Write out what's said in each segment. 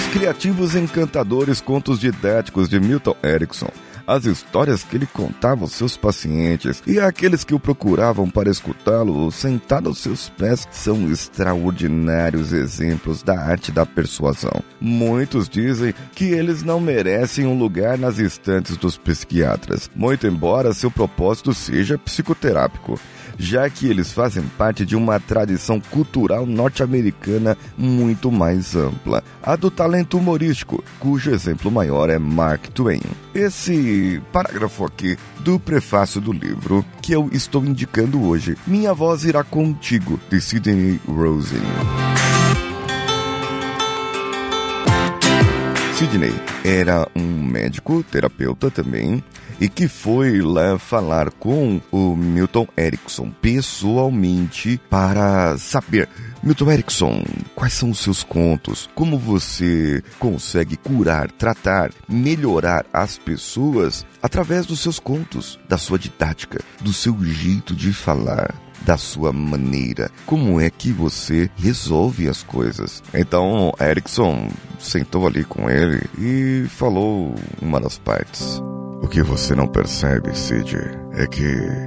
Os criativos encantadores contos didáticos de Milton Erickson. As histórias que ele contava aos seus pacientes. E aqueles que o procuravam para escutá-lo sentado aos seus pés são extraordinários exemplos da arte da persuasão. Muitos dizem que eles não merecem um lugar nas estantes dos psiquiatras, muito embora seu propósito seja psicoterápico já que eles fazem parte de uma tradição cultural norte-americana muito mais ampla, a do talento humorístico, cujo exemplo maior é Mark Twain. Esse parágrafo aqui do prefácio do livro que eu estou indicando hoje, Minha Voz Irá Contigo, de Sidney Rosen. Sidney era um médico, terapeuta também, e que foi lá falar com o Milton Erickson pessoalmente para saber. Milton Erickson, quais são os seus contos? Como você consegue curar, tratar, melhorar as pessoas através dos seus contos, da sua didática, do seu jeito de falar? Da sua maneira. Como é que você resolve as coisas? Então, Erickson sentou ali com ele e falou uma das partes. O que você não percebe, Sid, é que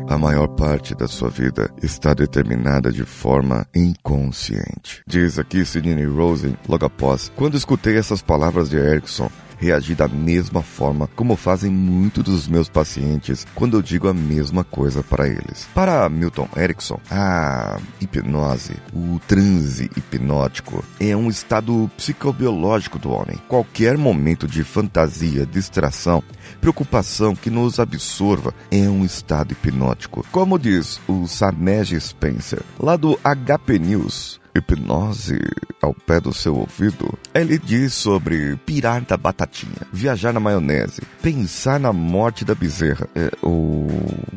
a maior parte da sua vida está determinada de forma inconsciente. Diz aqui Sidney Rosen, logo após. Quando escutei essas palavras de Erickson, reagi da mesma forma como fazem muitos dos meus pacientes quando eu digo a mesma coisa para eles. Para Milton Erickson, a hipnose, o transe hipnótico, é um estado psicobiológico do homem. Qualquer momento de fantasia, distração, preocupação que nos absorva é um estado hipnótico. Como diz o Samej Spencer, lá do HP News, hipnose ao pé do seu ouvido, ele diz sobre pirar da batatinha, viajar na maionese, pensar na morte da bezerra, é, ou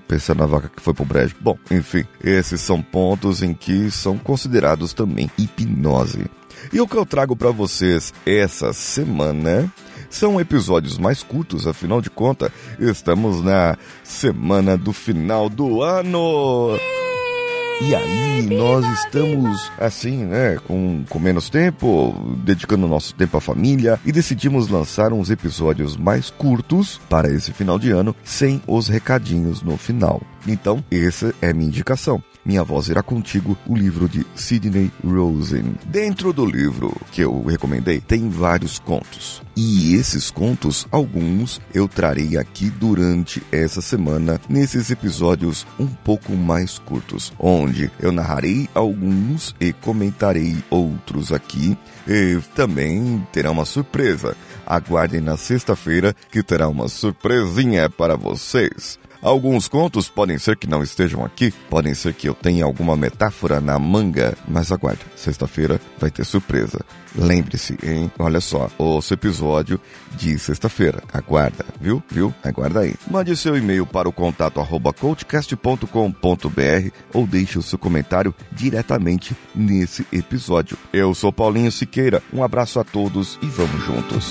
pensar na vaca que foi pro brejo. Bom, enfim, esses são pontos em que são considerados também hipnose. E o que eu trago para vocês essa semana são episódios mais curtos, afinal de contas, estamos na semana do final do ano. E aí, nós estamos assim, né, com, com menos tempo, dedicando nosso tempo à família e decidimos lançar uns episódios mais curtos para esse final de ano, sem os recadinhos no final. Então, essa é a minha indicação. Minha Voz Irá Contigo, o livro de Sidney Rosen. Dentro do livro que eu recomendei, tem vários contos. E esses contos, alguns, eu trarei aqui durante essa semana, nesses episódios um pouco mais curtos, onde eu narrarei alguns e comentarei outros aqui. E também terá uma surpresa. Aguardem na sexta-feira que terá uma surpresinha para vocês. Alguns contos podem ser que não estejam aqui, podem ser que eu tenha alguma metáfora na manga, mas aguarde, sexta-feira vai ter surpresa. Lembre-se, hein? Olha só, o episódio de sexta-feira. Aguarda, viu? Viu? Aguarda aí. Mande seu e-mail para o contato arroba coachcast.com.br ou deixe o seu comentário diretamente nesse episódio. Eu sou Paulinho Siqueira, um abraço a todos e vamos juntos.